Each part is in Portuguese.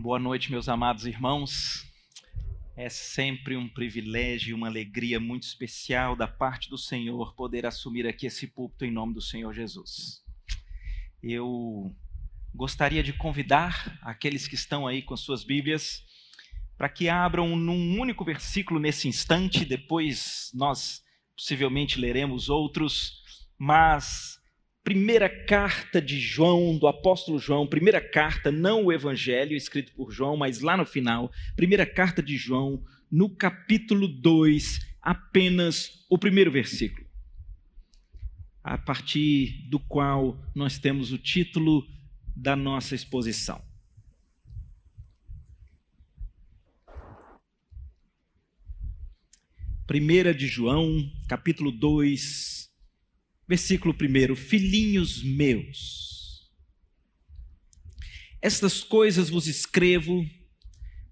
Boa noite, meus amados irmãos. É sempre um privilégio e uma alegria muito especial da parte do Senhor poder assumir aqui esse púlpito em nome do Senhor Jesus. Eu gostaria de convidar aqueles que estão aí com suas Bíblias para que abram num único versículo nesse instante, depois nós possivelmente leremos outros, mas primeira carta de João, do apóstolo João, primeira carta, não o evangelho escrito por João, mas lá no final, primeira carta de João, no capítulo 2, apenas o primeiro versículo. A partir do qual nós temos o título da nossa exposição. Primeira de João, capítulo 2, Versículo 1: Filhinhos meus, estas coisas vos escrevo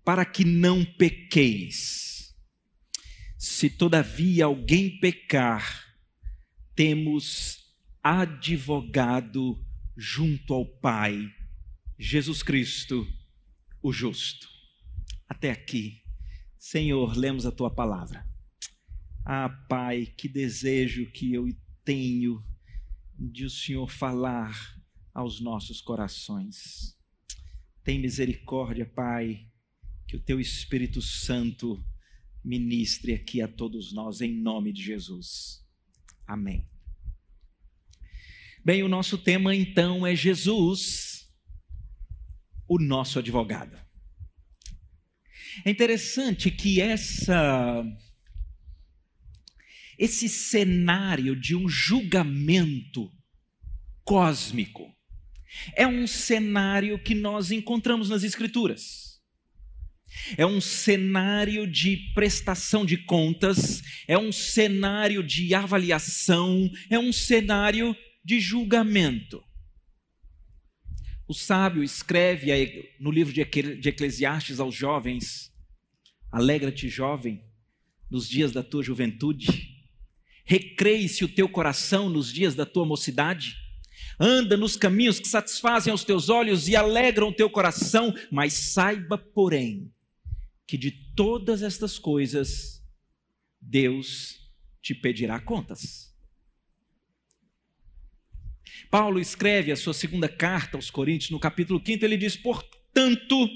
para que não pequeis. Se todavia alguém pecar, temos advogado junto ao Pai, Jesus Cristo, o justo. Até aqui, Senhor, lemos a tua palavra. Ah, Pai, que desejo que eu tenho de o Senhor falar aos nossos corações. Tem misericórdia, Pai, que o teu Espírito Santo ministre aqui a todos nós, em nome de Jesus. Amém. Bem, o nosso tema então é Jesus, o nosso advogado. É interessante que essa esse cenário de um julgamento cósmico é um cenário que nós encontramos nas Escrituras. É um cenário de prestação de contas, é um cenário de avaliação, é um cenário de julgamento. O sábio escreve no livro de Eclesiastes aos jovens: Alegra-te, jovem, nos dias da tua juventude, Recreie-se o teu coração nos dias da tua mocidade. Anda nos caminhos que satisfazem aos teus olhos e alegram o teu coração, mas saiba, porém, que de todas estas coisas Deus te pedirá contas. Paulo escreve a sua segunda carta aos Coríntios, no capítulo 5, ele diz: Portanto,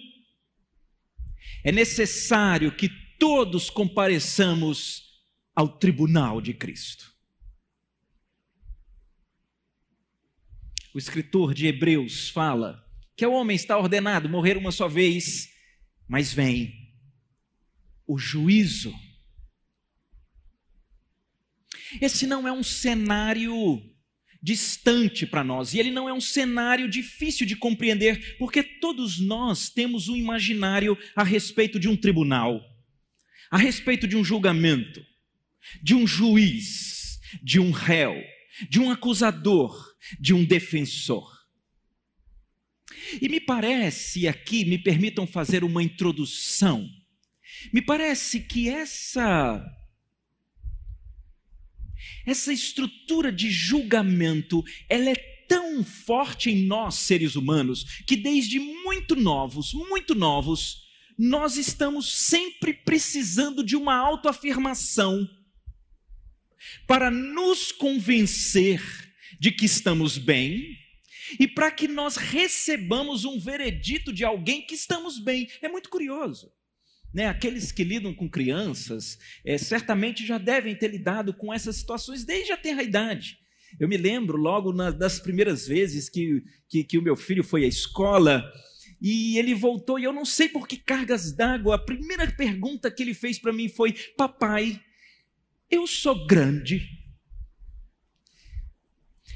é necessário que todos compareçamos ao tribunal de Cristo. O escritor de Hebreus fala que o homem está ordenado morrer uma só vez, mas vem o juízo. Esse não é um cenário distante para nós, e ele não é um cenário difícil de compreender, porque todos nós temos um imaginário a respeito de um tribunal, a respeito de um julgamento de um juiz, de um réu, de um acusador, de um defensor. E me parece aqui, me permitam fazer uma introdução. Me parece que essa essa estrutura de julgamento, ela é tão forte em nós seres humanos que desde muito novos, muito novos, nós estamos sempre precisando de uma autoafirmação para nos convencer de que estamos bem e para que nós recebamos um veredito de alguém que estamos bem. É muito curioso. Né? Aqueles que lidam com crianças é, certamente já devem ter lidado com essas situações desde a tenra idade. Eu me lembro logo na, das primeiras vezes que, que, que o meu filho foi à escola e ele voltou, e eu não sei por que cargas d'água, a primeira pergunta que ele fez para mim foi: Papai, eu sou grande.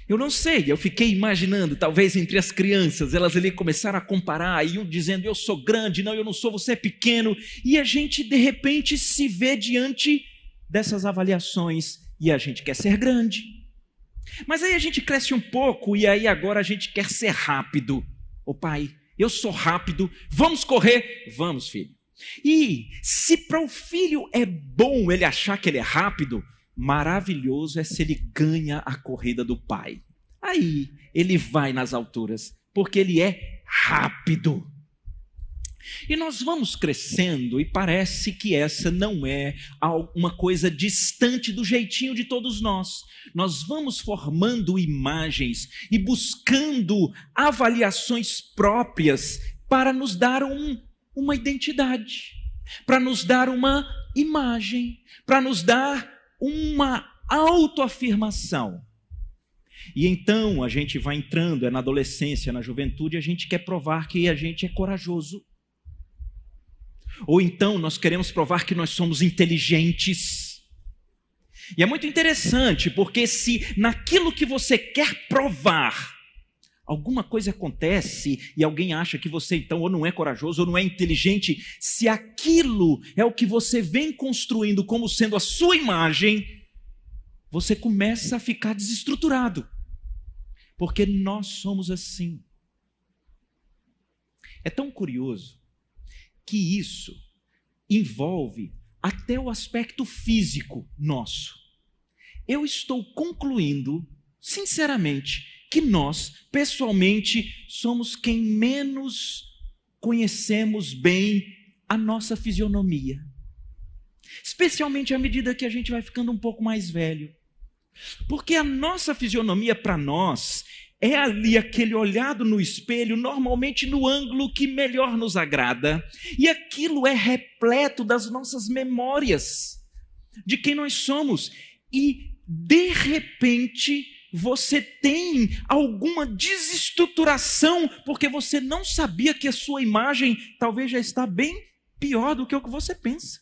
Eu não sei, eu fiquei imaginando, talvez entre as crianças, elas ali começaram a comparar, e um dizendo, eu sou grande, não, eu não sou, você é pequeno, e a gente de repente se vê diante dessas avaliações, e a gente quer ser grande. Mas aí a gente cresce um pouco, e aí agora a gente quer ser rápido. Ô pai, eu sou rápido, vamos correr? Vamos, filho. E se para o filho é bom ele achar que ele é rápido, maravilhoso é se ele ganha a corrida do pai. Aí ele vai nas alturas, porque ele é rápido. E nós vamos crescendo e parece que essa não é uma coisa distante do jeitinho de todos nós. Nós vamos formando imagens e buscando avaliações próprias para nos dar um, uma identidade, para nos dar uma imagem, para nos dar uma autoafirmação. E então a gente vai entrando, é na adolescência, na juventude, a gente quer provar que a gente é corajoso. Ou então nós queremos provar que nós somos inteligentes. E é muito interessante, porque se naquilo que você quer provar, alguma coisa acontece e alguém acha que você então ou não é corajoso ou não é inteligente, se aquilo é o que você vem construindo como sendo a sua imagem, você começa a ficar desestruturado. Porque nós somos assim. É tão curioso que isso envolve até o aspecto físico nosso. Eu estou concluindo, sinceramente, que nós, pessoalmente, somos quem menos conhecemos bem a nossa fisionomia. Especialmente à medida que a gente vai ficando um pouco mais velho. Porque a nossa fisionomia, para nós, é ali aquele olhado no espelho, normalmente no ângulo que melhor nos agrada, e aquilo é repleto das nossas memórias, de quem nós somos, e de repente você tem alguma desestruturação, porque você não sabia que a sua imagem talvez já está bem pior do que o que você pensa.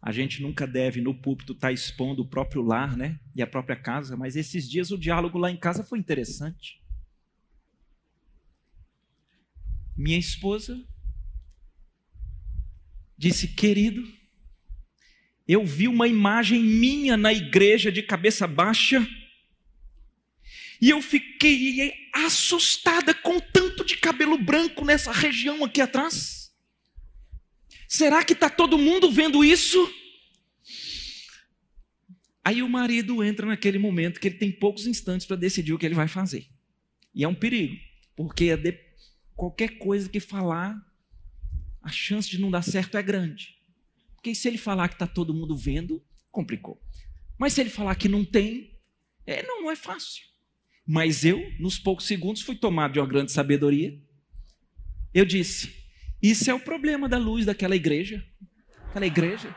A gente nunca deve, no púlpito, estar tá expondo o próprio lar, né? E a própria casa, mas esses dias o diálogo lá em casa foi interessante. Minha esposa disse: Querido, eu vi uma imagem minha na igreja de cabeça baixa, e eu fiquei assustada com tanto de cabelo branco nessa região aqui atrás. Será que está todo mundo vendo isso? Aí o marido entra naquele momento que ele tem poucos instantes para decidir o que ele vai fazer. E é um perigo, porque qualquer coisa que falar, a chance de não dar certo é grande. Porque se ele falar que está todo mundo vendo, complicou. Mas se ele falar que não tem, é, não, não é fácil. Mas eu, nos poucos segundos, fui tomado de uma grande sabedoria. Eu disse: isso é o problema da luz daquela igreja. Aquela igreja.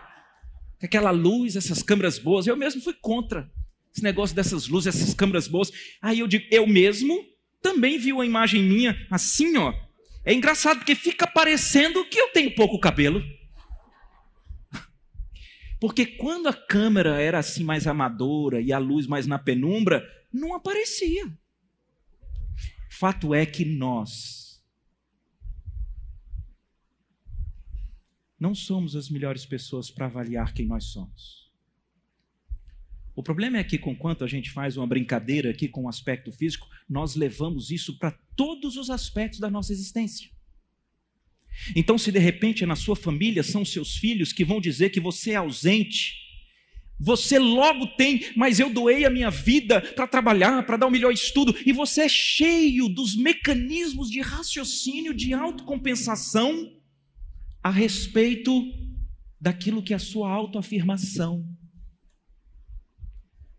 Aquela luz, essas câmeras boas. Eu mesmo fui contra esse negócio dessas luzes, essas câmeras boas. Aí eu digo, eu mesmo também vi uma imagem minha assim, ó. É engraçado porque fica parecendo que eu tenho pouco cabelo. Porque quando a câmera era assim mais amadora e a luz mais na penumbra, não aparecia. Fato é que nós não somos as melhores pessoas para avaliar quem nós somos. O problema é que, conquanto a gente faz uma brincadeira aqui com o aspecto físico, nós levamos isso para todos os aspectos da nossa existência. Então, se de repente na sua família são seus filhos que vão dizer que você é ausente, você logo tem, mas eu doei a minha vida para trabalhar, para dar o melhor estudo, e você é cheio dos mecanismos de raciocínio, de autocompensação a respeito daquilo que é a sua autoafirmação.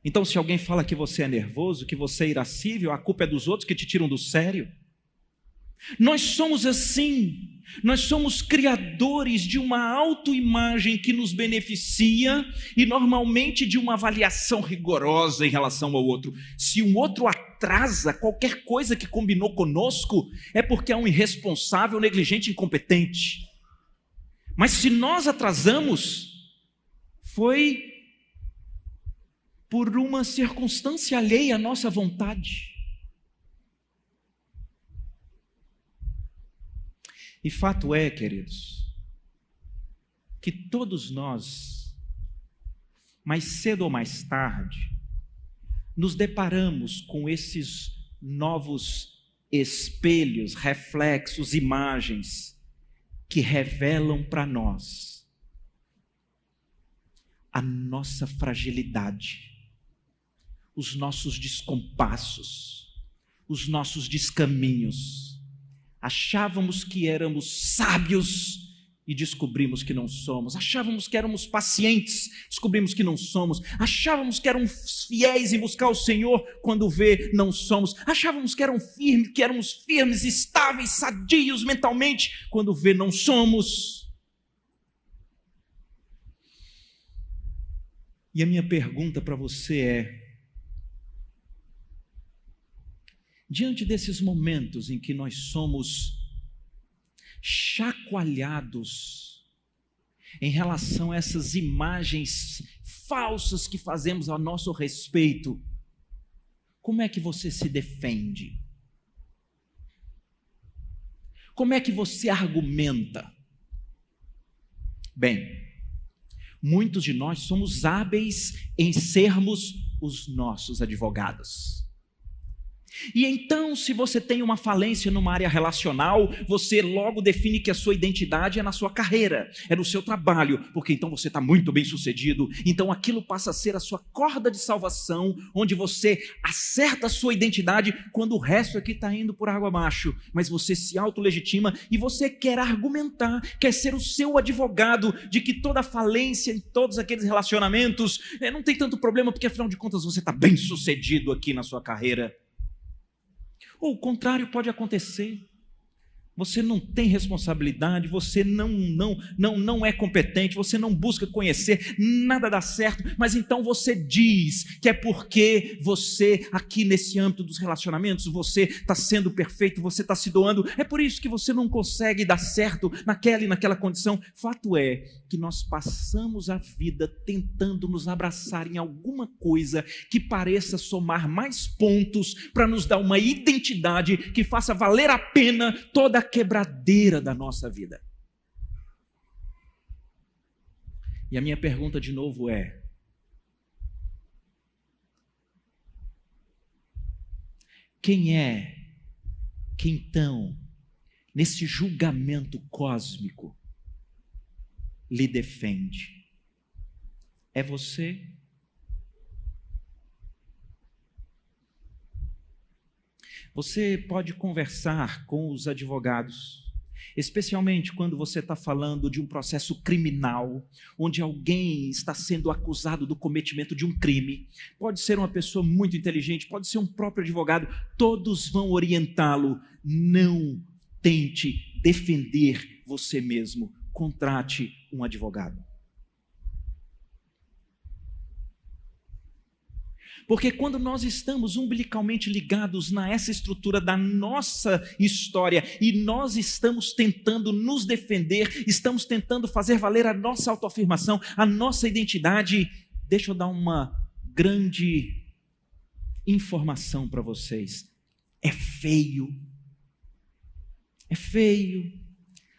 Então, se alguém fala que você é nervoso, que você é irascível, a culpa é dos outros que te tiram do sério. Nós somos assim, nós somos criadores de uma autoimagem que nos beneficia e normalmente de uma avaliação rigorosa em relação ao outro. Se um outro atrasa qualquer coisa que combinou conosco, é porque é um irresponsável, negligente, incompetente. Mas se nós atrasamos, foi por uma circunstância alheia à nossa vontade. E fato é, queridos, que todos nós, mais cedo ou mais tarde, nos deparamos com esses novos espelhos, reflexos, imagens que revelam para nós a nossa fragilidade, os nossos descompassos, os nossos descaminhos, Achávamos que éramos sábios e descobrimos que não somos. Achávamos que éramos pacientes, descobrimos que não somos. Achávamos que éramos fiéis em buscar o Senhor, quando vê, não somos. Achávamos que, eram firmes, que éramos firmes, estáveis, sadios mentalmente, quando vê, não somos. E a minha pergunta para você é: diante desses momentos em que nós somos chacoalhados em relação a essas imagens falsas que fazemos a nosso respeito, como é que você se defende? Como é que você argumenta? Bem, muitos de nós somos hábeis em sermos os nossos advogados. E então, se você tem uma falência numa área relacional, você logo define que a sua identidade é na sua carreira, é no seu trabalho, porque então você está muito bem sucedido. Então aquilo passa a ser a sua corda de salvação, onde você acerta a sua identidade quando o resto aqui está indo por água abaixo. Mas você se autolegitima e você quer argumentar, quer ser o seu advogado de que toda falência em todos aqueles relacionamentos é, não tem tanto problema, porque afinal de contas você está bem sucedido aqui na sua carreira. O contrário pode acontecer. Você não tem responsabilidade, você não, não, não, não é competente, você não busca conhecer, nada dá certo, mas então você diz que é porque você, aqui nesse âmbito dos relacionamentos, você está sendo perfeito, você está se doando, é por isso que você não consegue dar certo naquela e naquela condição. Fato é que nós passamos a vida tentando nos abraçar em alguma coisa que pareça somar mais pontos para nos dar uma identidade que faça valer a pena toda quebradeira da nossa vida. E a minha pergunta de novo é: quem é que então, nesse julgamento cósmico, lhe defende? É você? Você pode conversar com os advogados, especialmente quando você está falando de um processo criminal, onde alguém está sendo acusado do cometimento de um crime. Pode ser uma pessoa muito inteligente, pode ser um próprio advogado, todos vão orientá-lo. Não tente defender você mesmo, contrate um advogado. Porque quando nós estamos umbilicalmente ligados nessa estrutura da nossa história e nós estamos tentando nos defender, estamos tentando fazer valer a nossa autoafirmação, a nossa identidade, deixa eu dar uma grande informação para vocês. É feio. É feio.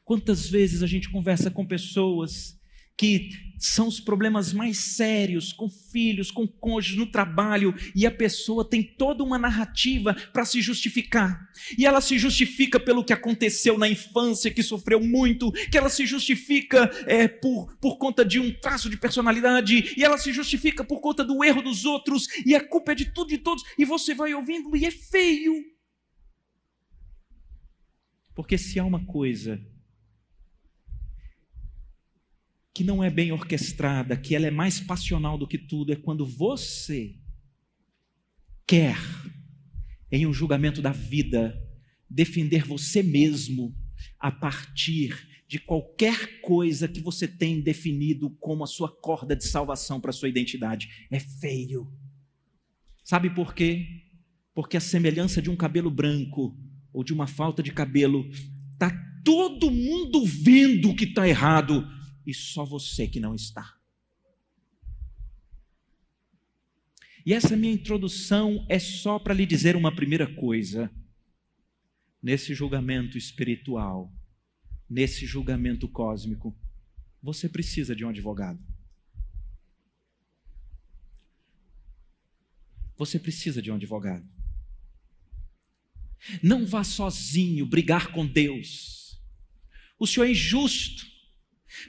Quantas vezes a gente conversa com pessoas que são os problemas mais sérios com filhos, com cônjuges, no trabalho, e a pessoa tem toda uma narrativa para se justificar. E ela se justifica pelo que aconteceu na infância, que sofreu muito, que ela se justifica é, por, por conta de um traço de personalidade, e ela se justifica por conta do erro dos outros, e a culpa é de tudo e todos, e você vai ouvindo, e é feio. Porque se há uma coisa que não é bem orquestrada, que ela é mais passional do que tudo, é quando você quer, em um julgamento da vida, defender você mesmo a partir de qualquer coisa que você tem definido como a sua corda de salvação para a sua identidade. É feio. Sabe por quê? Porque a semelhança de um cabelo branco ou de uma falta de cabelo, está todo mundo vendo que está errado, e só você que não está. E essa minha introdução é só para lhe dizer uma primeira coisa. Nesse julgamento espiritual, nesse julgamento cósmico, você precisa de um advogado. Você precisa de um advogado. Não vá sozinho brigar com Deus. O Senhor é injusto.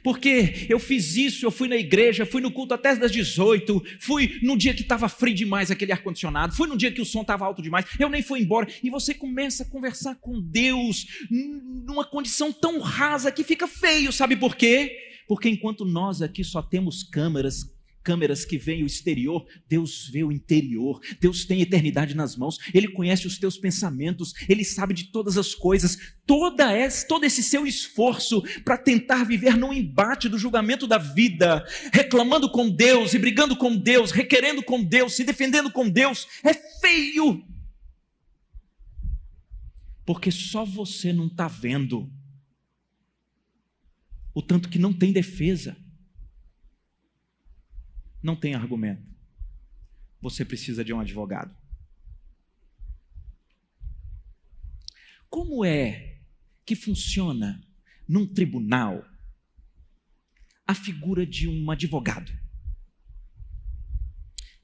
Porque eu fiz isso, eu fui na igreja, fui no culto até das 18, fui no dia que estava frio demais aquele ar-condicionado, fui no dia que o som estava alto demais, eu nem fui embora. E você começa a conversar com Deus numa condição tão rasa que fica feio, sabe por quê? Porque enquanto nós aqui só temos câmeras câmeras que veem o exterior, Deus vê o interior. Deus tem eternidade nas mãos. Ele conhece os teus pensamentos, ele sabe de todas as coisas. Toda essa, todo esse seu esforço para tentar viver num embate do julgamento da vida, reclamando com Deus e brigando com Deus, requerendo com Deus, se defendendo com Deus, é feio. Porque só você não está vendo o tanto que não tem defesa não tem argumento. Você precisa de um advogado. Como é que funciona num tribunal a figura de um advogado?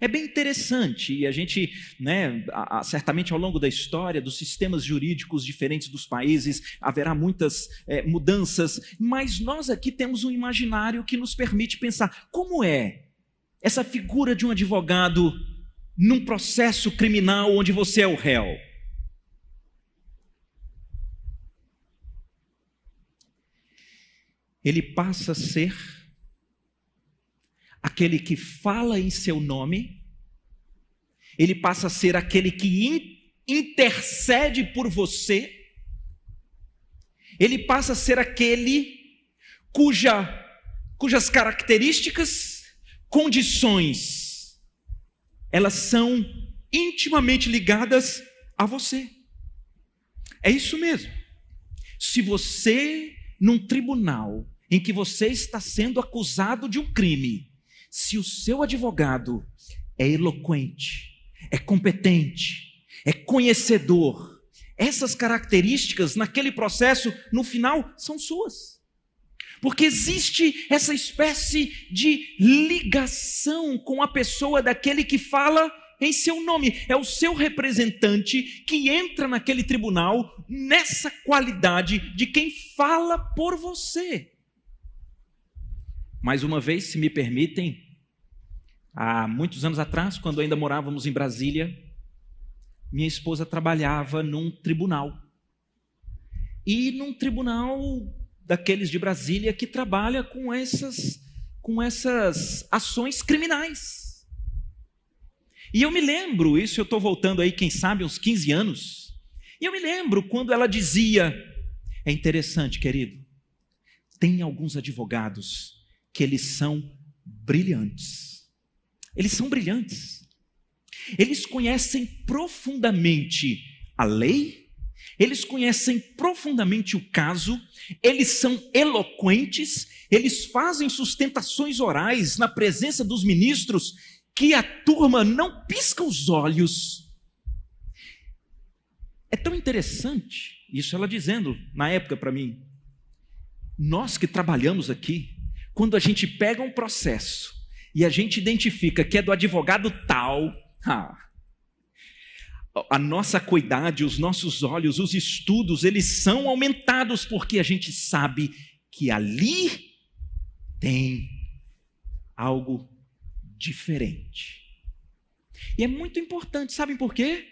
É bem interessante e a gente, né, certamente ao longo da história dos sistemas jurídicos diferentes dos países haverá muitas é, mudanças, mas nós aqui temos um imaginário que nos permite pensar como é essa figura de um advogado num processo criminal onde você é o réu. Ele passa a ser aquele que fala em seu nome, ele passa a ser aquele que intercede por você, ele passa a ser aquele cuja, cujas características condições, elas são intimamente ligadas a você. É isso mesmo. Se você, num tribunal em que você está sendo acusado de um crime, se o seu advogado é eloquente, é competente, é conhecedor, essas características naquele processo, no final, são suas. Porque existe essa espécie de ligação com a pessoa daquele que fala em seu nome. É o seu representante que entra naquele tribunal nessa qualidade de quem fala por você. Mais uma vez, se me permitem, há muitos anos atrás, quando ainda morávamos em Brasília, minha esposa trabalhava num tribunal. E num tribunal daqueles de Brasília que trabalha com essas, com essas ações criminais. E eu me lembro, isso eu estou voltando aí, quem sabe, uns 15 anos, e eu me lembro quando ela dizia: é interessante, querido, tem alguns advogados que eles são brilhantes. Eles são brilhantes. Eles conhecem profundamente a lei, eles conhecem profundamente o caso, eles são eloquentes, eles fazem sustentações orais na presença dos ministros que a turma não pisca os olhos. É tão interessante, isso ela dizendo na época para mim. Nós que trabalhamos aqui, quando a gente pega um processo e a gente identifica que é do advogado tal, ah, a nossa acuidade, os nossos olhos, os estudos, eles são aumentados porque a gente sabe que ali tem algo diferente. E é muito importante, sabem por quê?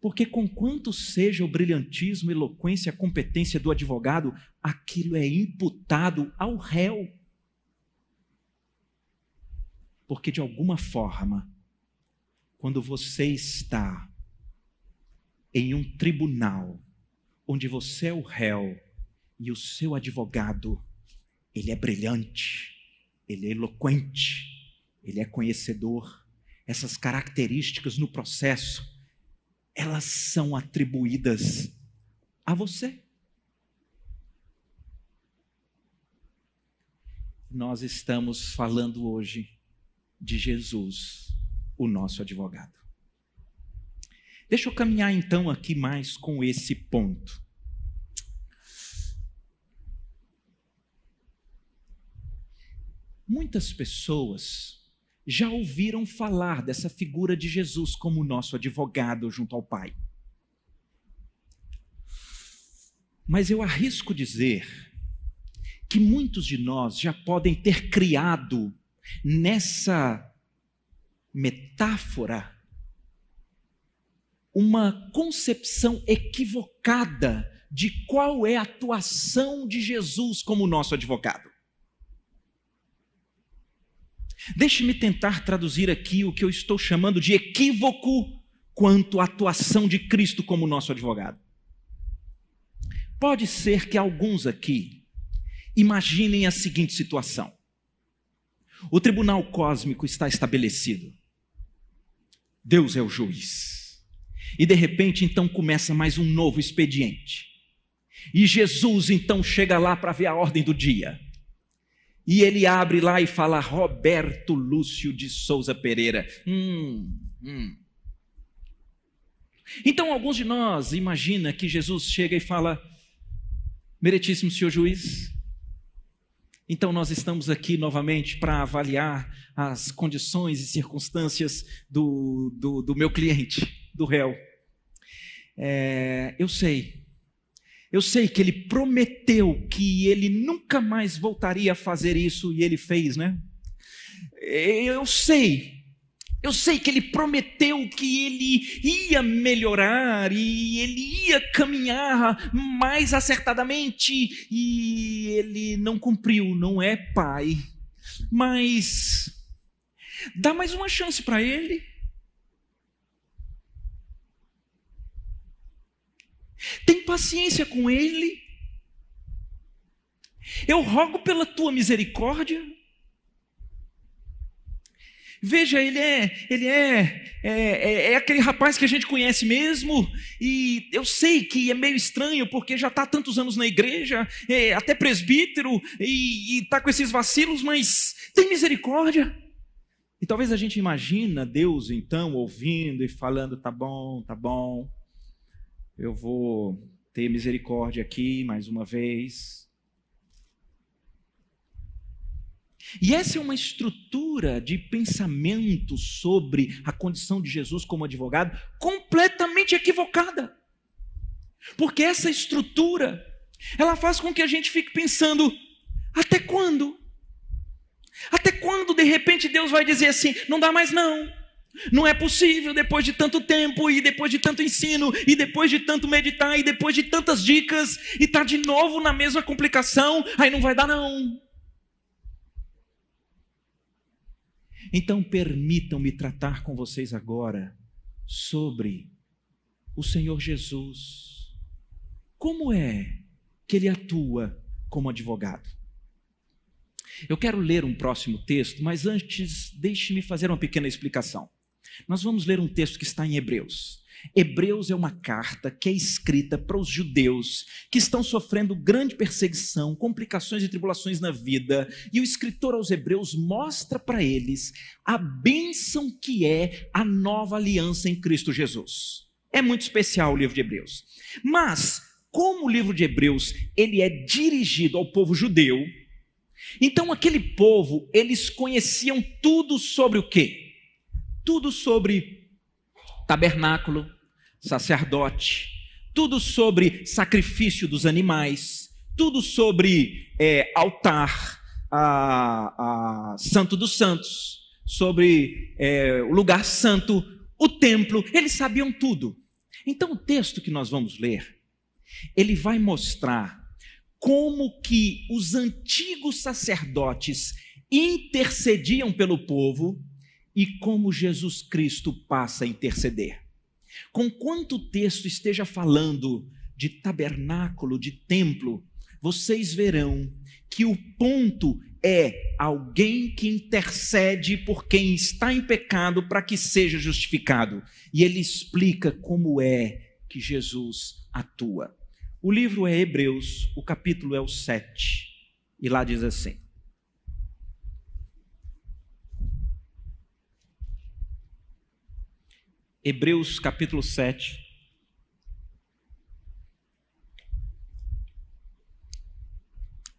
Porque, conquanto seja o brilhantismo, eloquência, a competência do advogado, aquilo é imputado ao réu. Porque, de alguma forma, quando você está em um tribunal onde você é o réu e o seu advogado, ele é brilhante, ele é eloquente, ele é conhecedor. Essas características no processo, elas são atribuídas a você. Nós estamos falando hoje de Jesus, o nosso advogado. Deixa eu caminhar então aqui mais com esse ponto. Muitas pessoas já ouviram falar dessa figura de Jesus como nosso advogado junto ao Pai. Mas eu arrisco dizer que muitos de nós já podem ter criado nessa metáfora uma concepção equivocada de qual é a atuação de Jesus como nosso advogado. Deixe-me tentar traduzir aqui o que eu estou chamando de equívoco quanto à atuação de Cristo como nosso advogado. Pode ser que alguns aqui imaginem a seguinte situação: o tribunal cósmico está estabelecido, Deus é o juiz. E de repente, então, começa mais um novo expediente. E Jesus, então, chega lá para ver a ordem do dia. E ele abre lá e fala: Roberto Lúcio de Souza Pereira. Hum, hum. Então, alguns de nós imagina que Jesus chega e fala: Meritíssimo senhor juiz, então nós estamos aqui novamente para avaliar as condições e circunstâncias do, do, do meu cliente, do réu. É, eu sei, eu sei que ele prometeu que ele nunca mais voltaria a fazer isso e ele fez, né? Eu sei, eu sei que ele prometeu que ele ia melhorar e ele ia caminhar mais acertadamente e ele não cumpriu, não é pai. Mas dá mais uma chance para ele. Tem paciência com ele. Eu rogo pela tua misericórdia. Veja, ele é, ele é, é, é, é, aquele rapaz que a gente conhece mesmo, e eu sei que é meio estranho, porque já está tantos anos na igreja, é, até presbítero, e está com esses vacilos, mas tem misericórdia. E talvez a gente imagina Deus então ouvindo e falando, tá bom, tá bom, eu vou ter misericórdia aqui mais uma vez. E essa é uma estrutura de pensamento sobre a condição de Jesus como advogado completamente equivocada. Porque essa estrutura, ela faz com que a gente fique pensando: até quando? Até quando de repente Deus vai dizer assim: não dá mais não? Não é possível depois de tanto tempo, e depois de tanto ensino, e depois de tanto meditar, e depois de tantas dicas, e tá de novo na mesma complicação, aí não vai dar não. Então permitam-me tratar com vocês agora sobre o Senhor Jesus. Como é que ele atua como advogado? Eu quero ler um próximo texto, mas antes deixe-me fazer uma pequena explicação. Nós vamos ler um texto que está em Hebreus. Hebreus é uma carta que é escrita para os judeus que estão sofrendo grande perseguição, complicações e tribulações na vida, e o escritor aos Hebreus mostra para eles a bênção que é a nova aliança em Cristo Jesus. É muito especial o livro de Hebreus. Mas, como o livro de Hebreus ele é dirigido ao povo judeu, então aquele povo, eles conheciam tudo sobre o quê? Tudo sobre tabernáculo, sacerdote, tudo sobre sacrifício dos animais, tudo sobre é, altar, a, a, Santo dos Santos, sobre é, o lugar santo, o templo, eles sabiam tudo. Então o texto que nós vamos ler, ele vai mostrar como que os antigos sacerdotes intercediam pelo povo e como Jesus Cristo passa a interceder. Com quanto texto esteja falando de tabernáculo, de templo, vocês verão que o ponto é alguém que intercede por quem está em pecado para que seja justificado. E ele explica como é que Jesus atua. O livro é Hebreus, o capítulo é o 7, e lá diz assim: Hebreus capítulo 7.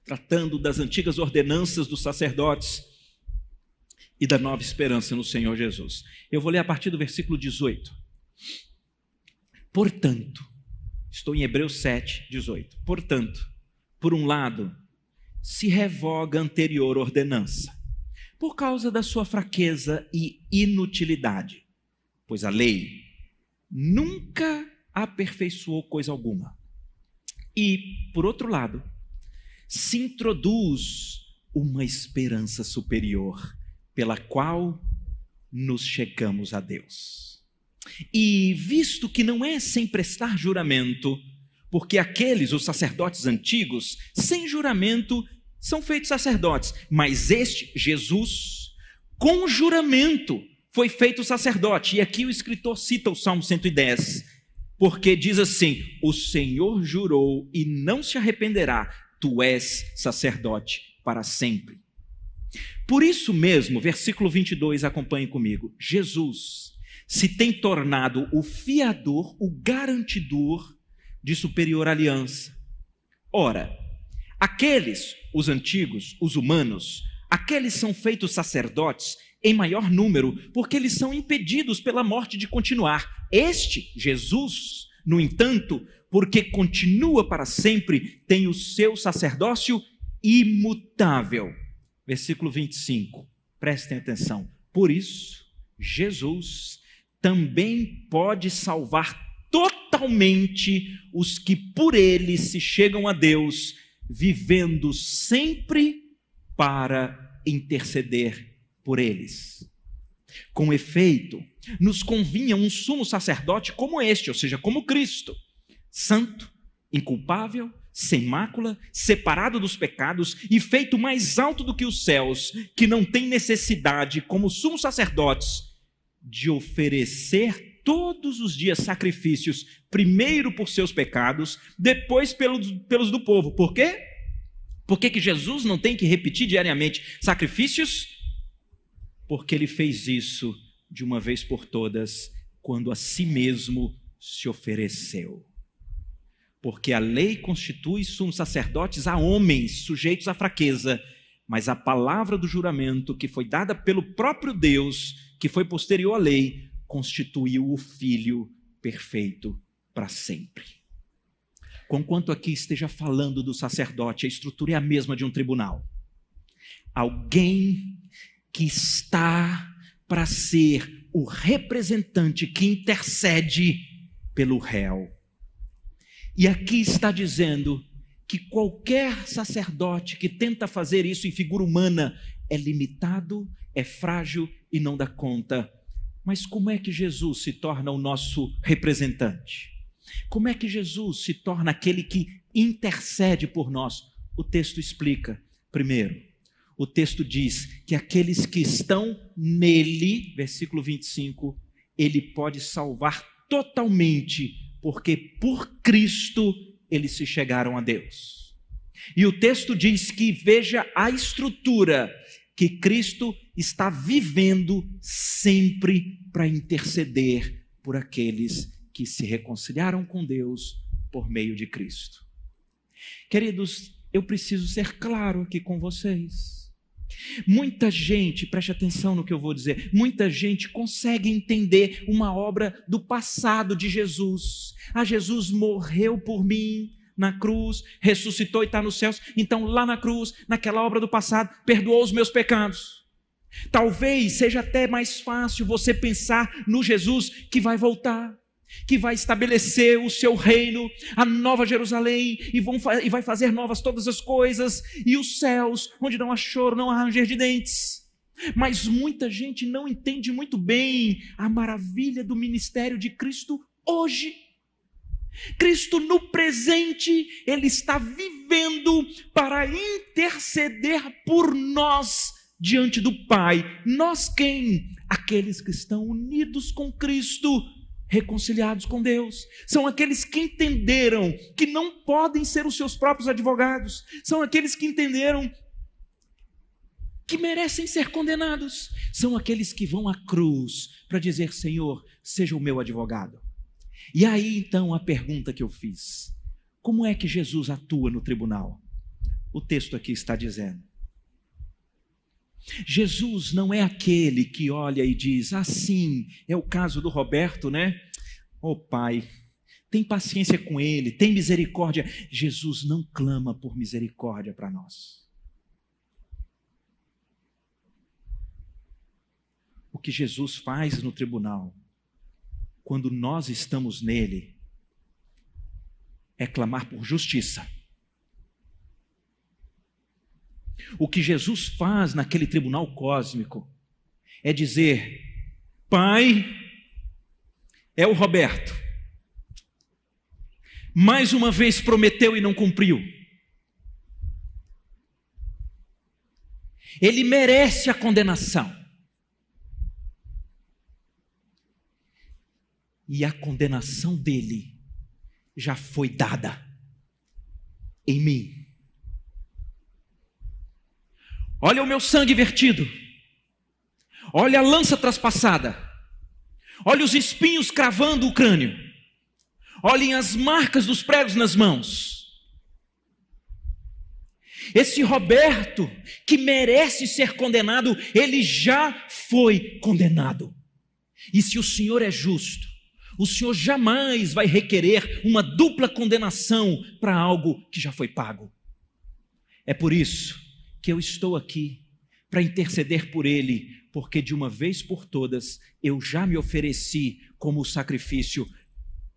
Tratando das antigas ordenanças dos sacerdotes e da nova esperança no Senhor Jesus. Eu vou ler a partir do versículo 18. Portanto, estou em Hebreus 7, 18. Portanto, por um lado, se revoga a anterior ordenança, por causa da sua fraqueza e inutilidade, pois a lei nunca aperfeiçoou coisa alguma. E, por outro lado, se introduz uma esperança superior, pela qual nos chegamos a Deus. E visto que não é sem prestar juramento, porque aqueles, os sacerdotes antigos, sem juramento, são feitos sacerdotes, mas este, Jesus, com juramento, foi feito sacerdote. E aqui o escritor cita o Salmo 110, porque diz assim: O Senhor jurou e não se arrependerá, tu és sacerdote para sempre. Por isso mesmo, versículo 22, acompanhe comigo. Jesus se tem tornado o fiador, o garantidor de superior aliança. Ora, aqueles, os antigos, os humanos, aqueles são feitos sacerdotes em maior número, porque eles são impedidos pela morte de continuar. Este, Jesus, no entanto, porque continua para sempre, tem o seu sacerdócio imutável. Versículo 25, prestem atenção. Por isso, Jesus também pode salvar totalmente os que por ele se chegam a Deus, vivendo sempre para interceder por eles. Com efeito, nos convinha um sumo sacerdote como este, ou seja, como Cristo, santo, inculpável, sem mácula, separado dos pecados e feito mais alto do que os céus, que não tem necessidade, como sumos sacerdotes, de oferecer todos os dias sacrifícios, primeiro por seus pecados, depois pelos, pelos do povo. Por quê? Por que, que Jesus não tem que repetir diariamente sacrifícios? Porque ele fez isso de uma vez por todas, quando a si mesmo se ofereceu porque a lei constitui sumos sacerdotes a homens sujeitos à fraqueza, mas a palavra do juramento que foi dada pelo próprio Deus, que foi posterior à lei, constituiu o Filho perfeito para sempre. Conquanto aqui esteja falando do sacerdote, a estrutura é a mesma de um tribunal. Alguém que está para ser o representante que intercede pelo réu e aqui está dizendo que qualquer sacerdote que tenta fazer isso em figura humana é limitado, é frágil e não dá conta. Mas como é que Jesus se torna o nosso representante? Como é que Jesus se torna aquele que intercede por nós? O texto explica. Primeiro, o texto diz que aqueles que estão nele, versículo 25, ele pode salvar totalmente porque por Cristo eles se chegaram a Deus. E o texto diz que veja a estrutura que Cristo está vivendo sempre para interceder por aqueles que se reconciliaram com Deus por meio de Cristo. Queridos, eu preciso ser claro aqui com vocês. Muita gente, preste atenção no que eu vou dizer, muita gente consegue entender uma obra do passado de Jesus. Ah, Jesus morreu por mim na cruz, ressuscitou e está nos céus, então lá na cruz, naquela obra do passado, perdoou os meus pecados. Talvez seja até mais fácil você pensar no Jesus que vai voltar que vai estabelecer o seu reino, a nova Jerusalém, e, vão, e vai fazer novas todas as coisas, e os céus, onde não há choro, não há ranger de dentes. Mas muita gente não entende muito bem a maravilha do ministério de Cristo hoje. Cristo no presente, Ele está vivendo para interceder por nós diante do Pai. Nós quem? Aqueles que estão unidos com Cristo reconciliados com Deus. São aqueles que entenderam que não podem ser os seus próprios advogados. São aqueles que entenderam que merecem ser condenados. São aqueles que vão à cruz para dizer: Senhor, seja o meu advogado. E aí então a pergunta que eu fiz: como é que Jesus atua no tribunal? O texto aqui está dizendo: Jesus não é aquele que olha e diz, assim, ah, é o caso do Roberto, né? Ô oh, Pai, tem paciência com ele, tem misericórdia. Jesus não clama por misericórdia para nós. O que Jesus faz no tribunal, quando nós estamos nele, é clamar por justiça. O que Jesus faz naquele tribunal cósmico é dizer: Pai, é o Roberto. Mais uma vez prometeu e não cumpriu. Ele merece a condenação. E a condenação dele já foi dada em mim. Olha o meu sangue vertido. Olha a lança traspassada. Olha os espinhos cravando o crânio. Olhem as marcas dos pregos nas mãos. Esse Roberto, que merece ser condenado, ele já foi condenado. E se o Senhor é justo, o Senhor jamais vai requerer uma dupla condenação para algo que já foi pago. É por isso que eu estou aqui para interceder por ele, porque de uma vez por todas eu já me ofereci como sacrifício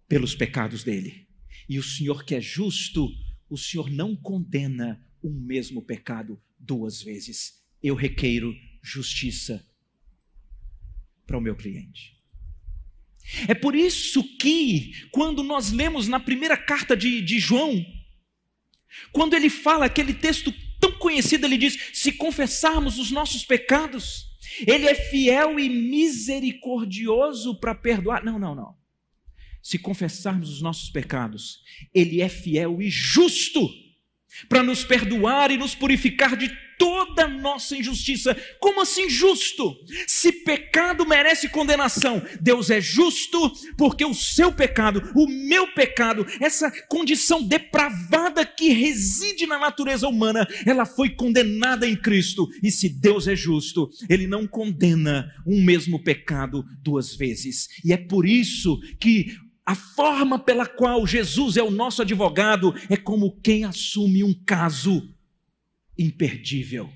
pelos pecados dele. E o Senhor que é justo, o Senhor não condena um mesmo pecado duas vezes. Eu requeiro justiça para o meu cliente. É por isso que, quando nós lemos na primeira carta de, de João, quando ele fala aquele texto conhecido, ele diz: se confessarmos os nossos pecados, ele é fiel e misericordioso para perdoar. Não, não, não. Se confessarmos os nossos pecados, ele é fiel e justo para nos perdoar e nos purificar de toda nossa injustiça. Como assim justo? Se pecado merece condenação, Deus é justo porque o seu pecado, o meu pecado, essa condição depravada que reside na natureza humana, ela foi condenada em Cristo. E se Deus é justo, ele não condena um mesmo pecado duas vezes. E é por isso que a forma pela qual Jesus é o nosso advogado é como quem assume um caso imperdível.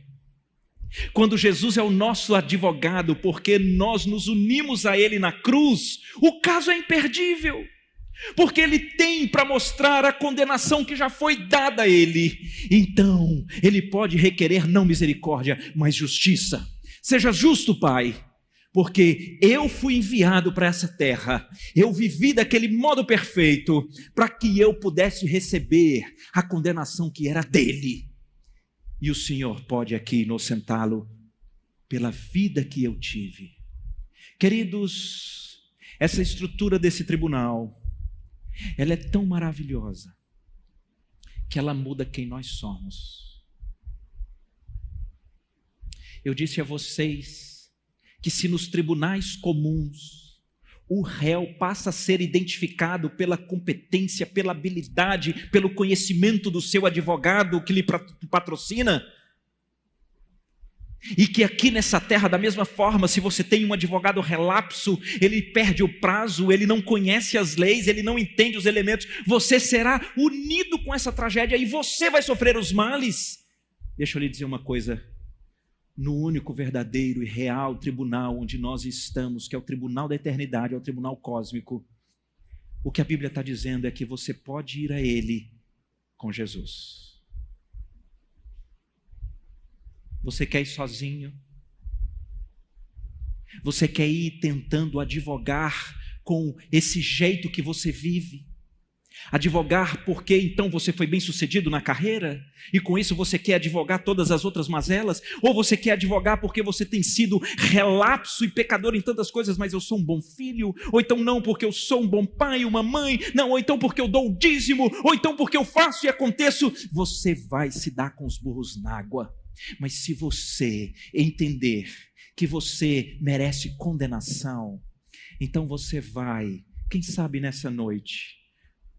Quando Jesus é o nosso advogado, porque nós nos unimos a Ele na cruz, o caso é imperdível, porque Ele tem para mostrar a condenação que já foi dada a Ele. Então, Ele pode requerer não misericórdia, mas justiça. Seja justo, Pai, porque eu fui enviado para essa terra, eu vivi daquele modo perfeito, para que eu pudesse receber a condenação que era dele e o Senhor pode aqui inocentá-lo pela vida que eu tive. Queridos, essa estrutura desse tribunal, ela é tão maravilhosa que ela muda quem nós somos. Eu disse a vocês que se nos tribunais comuns o réu passa a ser identificado pela competência, pela habilidade, pelo conhecimento do seu advogado que lhe patrocina. E que aqui nessa terra, da mesma forma, se você tem um advogado relapso, ele perde o prazo, ele não conhece as leis, ele não entende os elementos, você será unido com essa tragédia e você vai sofrer os males. Deixa eu lhe dizer uma coisa: no único verdadeiro e real tribunal onde nós estamos, que é o tribunal da eternidade, é o tribunal cósmico. O que a Bíblia está dizendo é que você pode ir a Ele com Jesus. Você quer ir sozinho? Você quer ir tentando advogar com esse jeito que você vive? Advogar porque então você foi bem sucedido na carreira e com isso você quer advogar todas as outras mazelas? Ou você quer advogar porque você tem sido relapso e pecador em tantas coisas, mas eu sou um bom filho? Ou então não porque eu sou um bom pai, uma mãe? Não, ou então porque eu dou o dízimo? Ou então porque eu faço e aconteço? Você vai se dar com os burros na água. Mas se você entender que você merece condenação, então você vai, quem sabe nessa noite,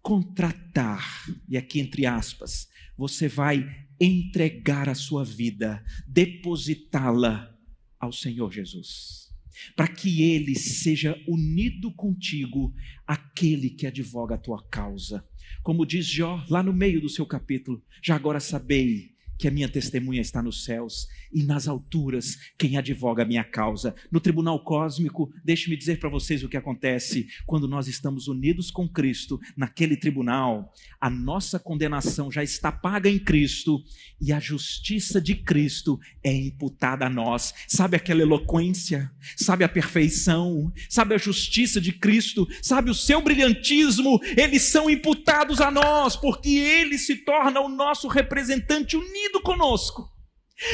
contratar, e aqui entre aspas, você vai entregar a sua vida, depositá-la ao Senhor Jesus, para que ele seja unido contigo, aquele que advoga a tua causa. Como diz Jó lá no meio do seu capítulo, já agora sabei que a minha testemunha está nos céus e nas alturas quem advoga a minha causa. No tribunal cósmico, deixe-me dizer para vocês o que acontece quando nós estamos unidos com Cristo naquele tribunal. A nossa condenação já está paga em Cristo e a justiça de Cristo é imputada a nós. Sabe aquela eloquência? Sabe a perfeição? Sabe a justiça de Cristo? Sabe o seu brilhantismo? Eles são imputados a nós porque ele se torna o nosso representante unido conosco.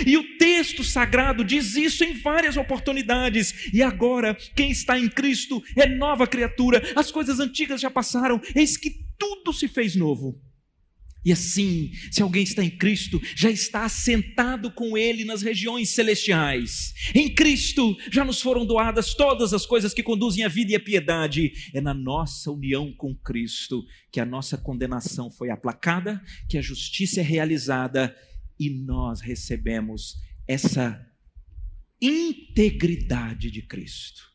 E o texto sagrado diz isso em várias oportunidades. E agora, quem está em Cristo é nova criatura. As coisas antigas já passaram, eis que tudo se fez novo. E assim, se alguém está em Cristo, já está assentado com Ele nas regiões celestiais. Em Cristo já nos foram doadas todas as coisas que conduzem à vida e à piedade. É na nossa união com Cristo que a nossa condenação foi aplacada, que a justiça é realizada e nós recebemos essa integridade de Cristo.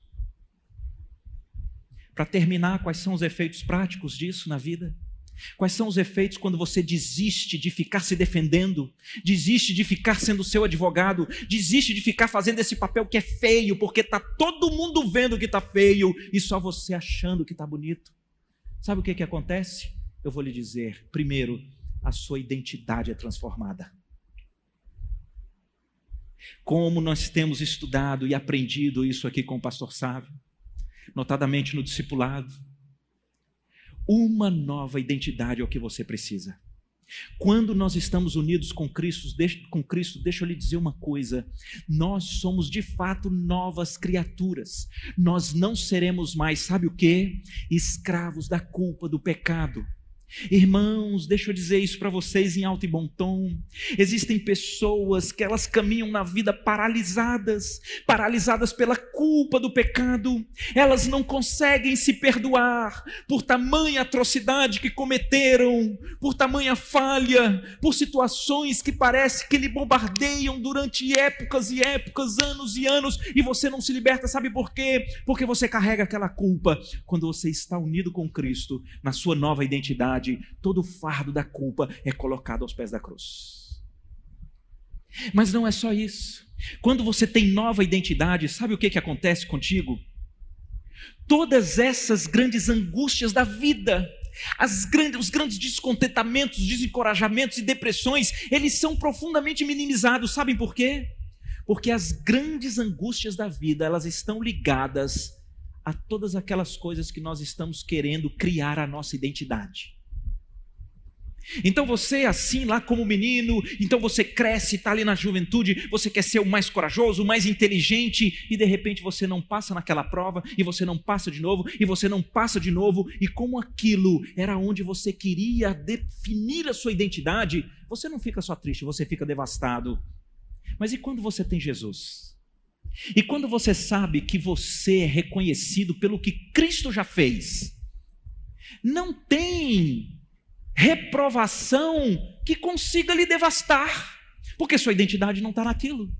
Para terminar, quais são os efeitos práticos disso na vida? Quais são os efeitos quando você desiste de ficar se defendendo, desiste de ficar sendo seu advogado, desiste de ficar fazendo esse papel que é feio, porque está todo mundo vendo que está feio e só você achando que está bonito? Sabe o que, que acontece? Eu vou lhe dizer: primeiro, a sua identidade é transformada. Como nós temos estudado e aprendido isso aqui com o pastor Sávio, notadamente no discipulado. Uma nova identidade é o que você precisa. Quando nós estamos unidos com Cristo, com Cristo, deixa eu lhe dizer uma coisa: nós somos de fato novas criaturas. Nós não seremos mais, sabe o que? Escravos da culpa, do pecado. Irmãos, deixa eu dizer isso para vocês em alto e bom tom. Existem pessoas que elas caminham na vida paralisadas, paralisadas pela culpa do pecado. Elas não conseguem se perdoar por tamanha atrocidade que cometeram, por tamanha falha, por situações que parece que lhe bombardeiam durante épocas e épocas, anos e anos, e você não se liberta, sabe por quê? Porque você carrega aquela culpa. Quando você está unido com Cristo, na sua nova identidade, verdade, todo o fardo da culpa é colocado aos pés da cruz. Mas não é só isso. Quando você tem nova identidade, sabe o que, que acontece contigo? Todas essas grandes angústias da vida, grandes, os grandes descontentamentos, desencorajamentos e depressões, eles são profundamente minimizados. Sabem por quê? Porque as grandes angústias da vida, elas estão ligadas a todas aquelas coisas que nós estamos querendo criar a nossa identidade. Então você, assim lá como menino, então você cresce, está ali na juventude, você quer ser o mais corajoso, o mais inteligente, e de repente você não passa naquela prova, e você não passa de novo, e você não passa de novo, e como aquilo era onde você queria definir a sua identidade, você não fica só triste, você fica devastado. Mas e quando você tem Jesus? E quando você sabe que você é reconhecido pelo que Cristo já fez? Não tem reprovação que consiga lhe devastar, porque sua identidade não está naquilo.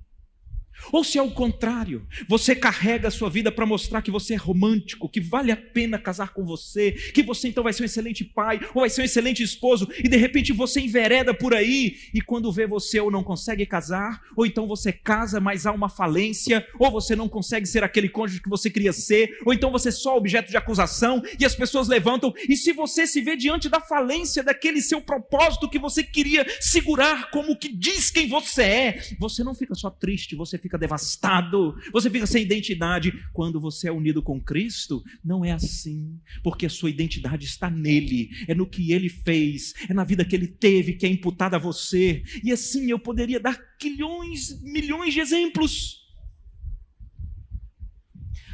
Ou se é o contrário, você carrega a sua vida para mostrar que você é romântico, que vale a pena casar com você, que você então vai ser um excelente pai, ou vai ser um excelente esposo, e de repente você envereda por aí, e quando vê você ou não consegue casar, ou então você casa, mas há uma falência, ou você não consegue ser aquele cônjuge que você queria ser, ou então você é só objeto de acusação, e as pessoas levantam, e se você se vê diante da falência daquele seu propósito que você queria segurar como que diz quem você é, você não fica só triste, você fica devastado, você fica sem identidade. Quando você é unido com Cristo, não é assim, porque a sua identidade está nele, é no que ele fez, é na vida que ele teve, que é imputada a você. E assim eu poderia dar quilhões, milhões de exemplos.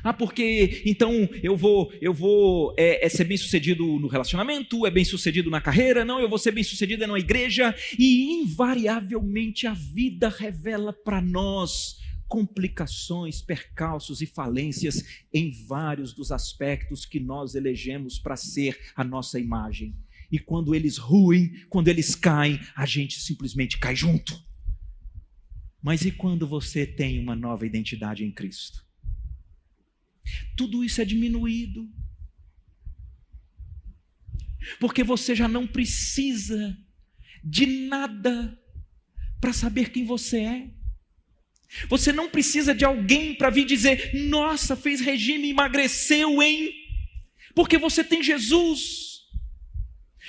Ah, porque então eu vou, eu vou é, é ser bem sucedido no relacionamento, é bem sucedido na carreira, não, eu vou ser bem sucedido na igreja, e invariavelmente a vida revela para nós complicações, percalços e falências em vários dos aspectos que nós elegemos para ser a nossa imagem. E quando eles ruem, quando eles caem, a gente simplesmente cai junto. Mas e quando você tem uma nova identidade em Cristo? Tudo isso é diminuído. Porque você já não precisa de nada para saber quem você é. Você não precisa de alguém para vir dizer: nossa, fez regime, emagreceu, hein? Porque você tem Jesus.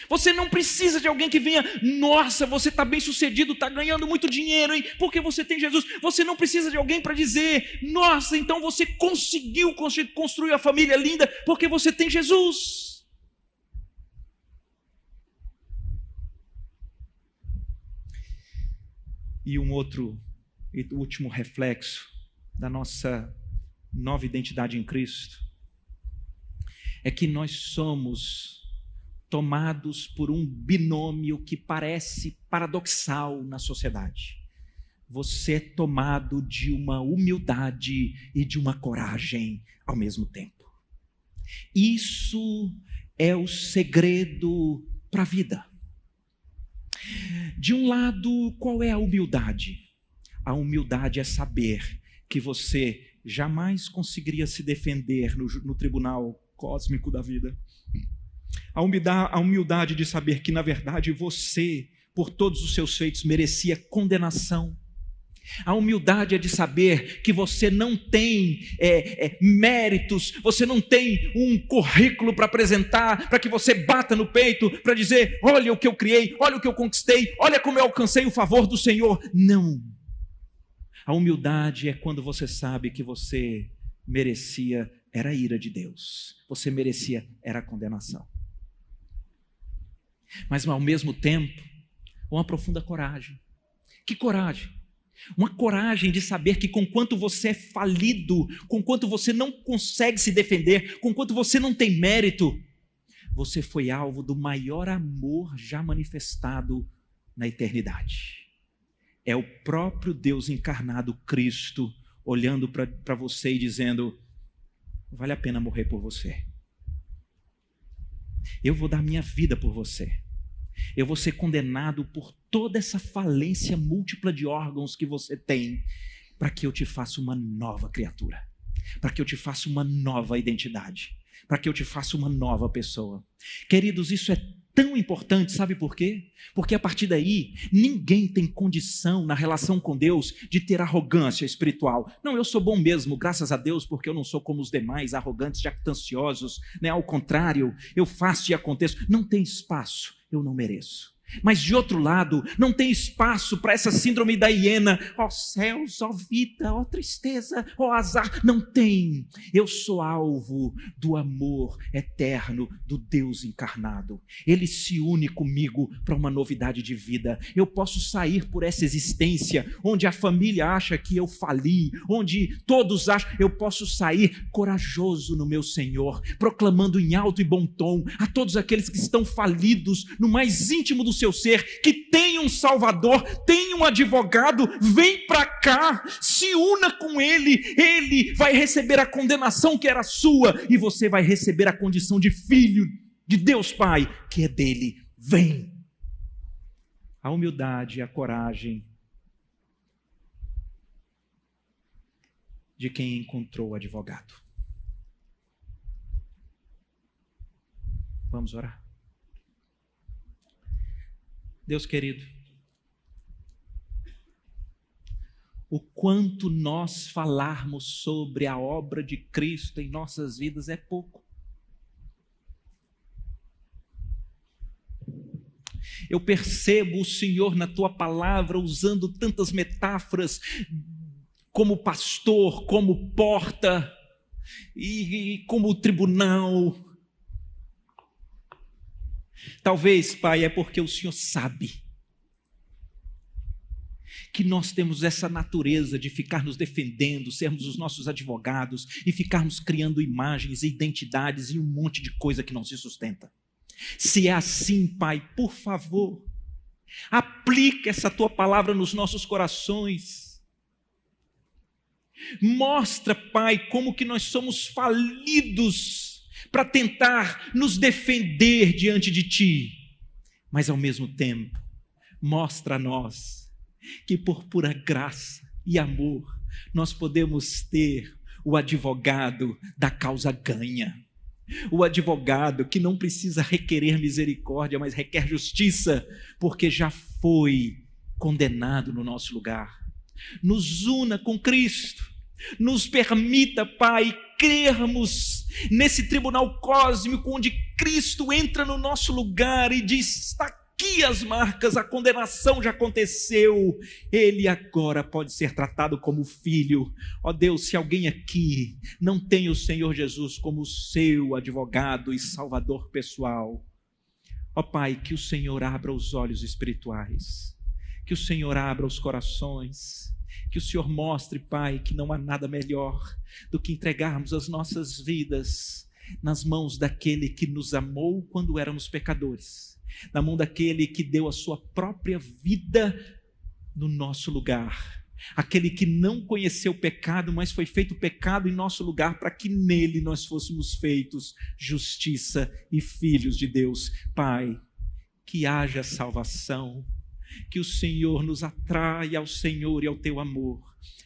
Você não precisa de alguém que venha, nossa, você está bem sucedido, está ganhando muito dinheiro, hein? Porque você tem Jesus. Você não precisa de alguém para dizer, nossa, então você conseguiu construir a família linda, porque você tem Jesus. E um outro e último reflexo da nossa nova identidade em Cristo é que nós somos tomados por um binômio que parece paradoxal na sociedade. Você é tomado de uma humildade e de uma coragem ao mesmo tempo. Isso é o segredo para a vida. De um lado, qual é a humildade? A humildade é saber que você jamais conseguiria se defender no, no tribunal cósmico da vida a humildade, a humildade de saber que, na verdade, você, por todos os seus feitos, merecia condenação. A humildade é de saber que você não tem é, é, méritos, você não tem um currículo para apresentar, para que você bata no peito, para dizer: olha o que eu criei, olha o que eu conquistei, olha como eu alcancei o favor do Senhor. Não. A humildade é quando você sabe que você merecia era a ira de Deus, você merecia era a condenação mas ao mesmo tempo, uma profunda coragem. Que coragem? Uma coragem de saber que, com quanto você é falido, com quanto você não consegue se defender, com quanto você não tem mérito, você foi alvo do maior amor já manifestado na eternidade. É o próprio Deus encarnado, Cristo, olhando para você e dizendo: vale a pena morrer por você. Eu vou dar minha vida por você. Eu vou ser condenado por toda essa falência múltipla de órgãos que você tem, para que eu te faça uma nova criatura, para que eu te faça uma nova identidade, para que eu te faça uma nova pessoa. Queridos, isso é tão importante, sabe por quê? Porque a partir daí, ninguém tem condição na relação com Deus de ter arrogância espiritual. Não, eu sou bom mesmo, graças a Deus, porque eu não sou como os demais, arrogantes, jactanciosos, né? Ao contrário, eu faço e aconteço. Não tem espaço, eu não mereço. Mas de outro lado, não tem espaço para essa síndrome da hiena. Ó oh, céus, ó oh, vida, ó oh, tristeza, ó azar. Não tem. Eu sou alvo do amor eterno do Deus encarnado. Ele se une comigo para uma novidade de vida. Eu posso sair por essa existência onde a família acha que eu fali, onde todos acham, eu posso sair corajoso no meu Senhor, proclamando em alto e bom tom a todos aqueles que estão falidos no mais íntimo do seu ser, que tem um Salvador, tem um advogado, vem para cá, se una com ele, ele vai receber a condenação que era sua, e você vai receber a condição de filho de Deus Pai, que é dele. Vem. A humildade, a coragem de quem encontrou o advogado. Vamos orar. Deus querido, o quanto nós falarmos sobre a obra de Cristo em nossas vidas é pouco. Eu percebo o Senhor na tua palavra usando tantas metáforas, como pastor, como porta, e, e como tribunal, Talvez, Pai, é porque o Senhor sabe que nós temos essa natureza de ficar nos defendendo, sermos os nossos advogados e ficarmos criando imagens, identidades e um monte de coisa que não se sustenta. Se é assim, Pai, por favor, aplique essa tua palavra nos nossos corações. Mostra, Pai, como que nós somos falidos para tentar nos defender diante de Ti, mas ao mesmo tempo, mostra a nós que por pura graça e amor, nós podemos ter o advogado da causa ganha. O advogado que não precisa requerer misericórdia, mas requer justiça, porque já foi condenado no nosso lugar. Nos una com Cristo. Nos permita, Pai, crermos nesse tribunal cósmico onde Cristo entra no nosso lugar e diz: está aqui as marcas, a condenação já aconteceu, ele agora pode ser tratado como filho. Ó oh Deus, se alguém aqui não tem o Senhor Jesus como seu advogado e salvador pessoal, ó oh Pai, que o Senhor abra os olhos espirituais, que o Senhor abra os corações, que o Senhor mostre, Pai, que não há nada melhor do que entregarmos as nossas vidas nas mãos daquele que nos amou quando éramos pecadores na mão daquele que deu a sua própria vida no nosso lugar. Aquele que não conheceu o pecado, mas foi feito pecado em nosso lugar, para que nele nós fôssemos feitos justiça e filhos de Deus. Pai, que haja salvação, que o Senhor nos atraia ao Senhor e ao teu amor.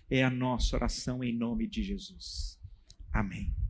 É a nossa oração em nome de Jesus. Amém.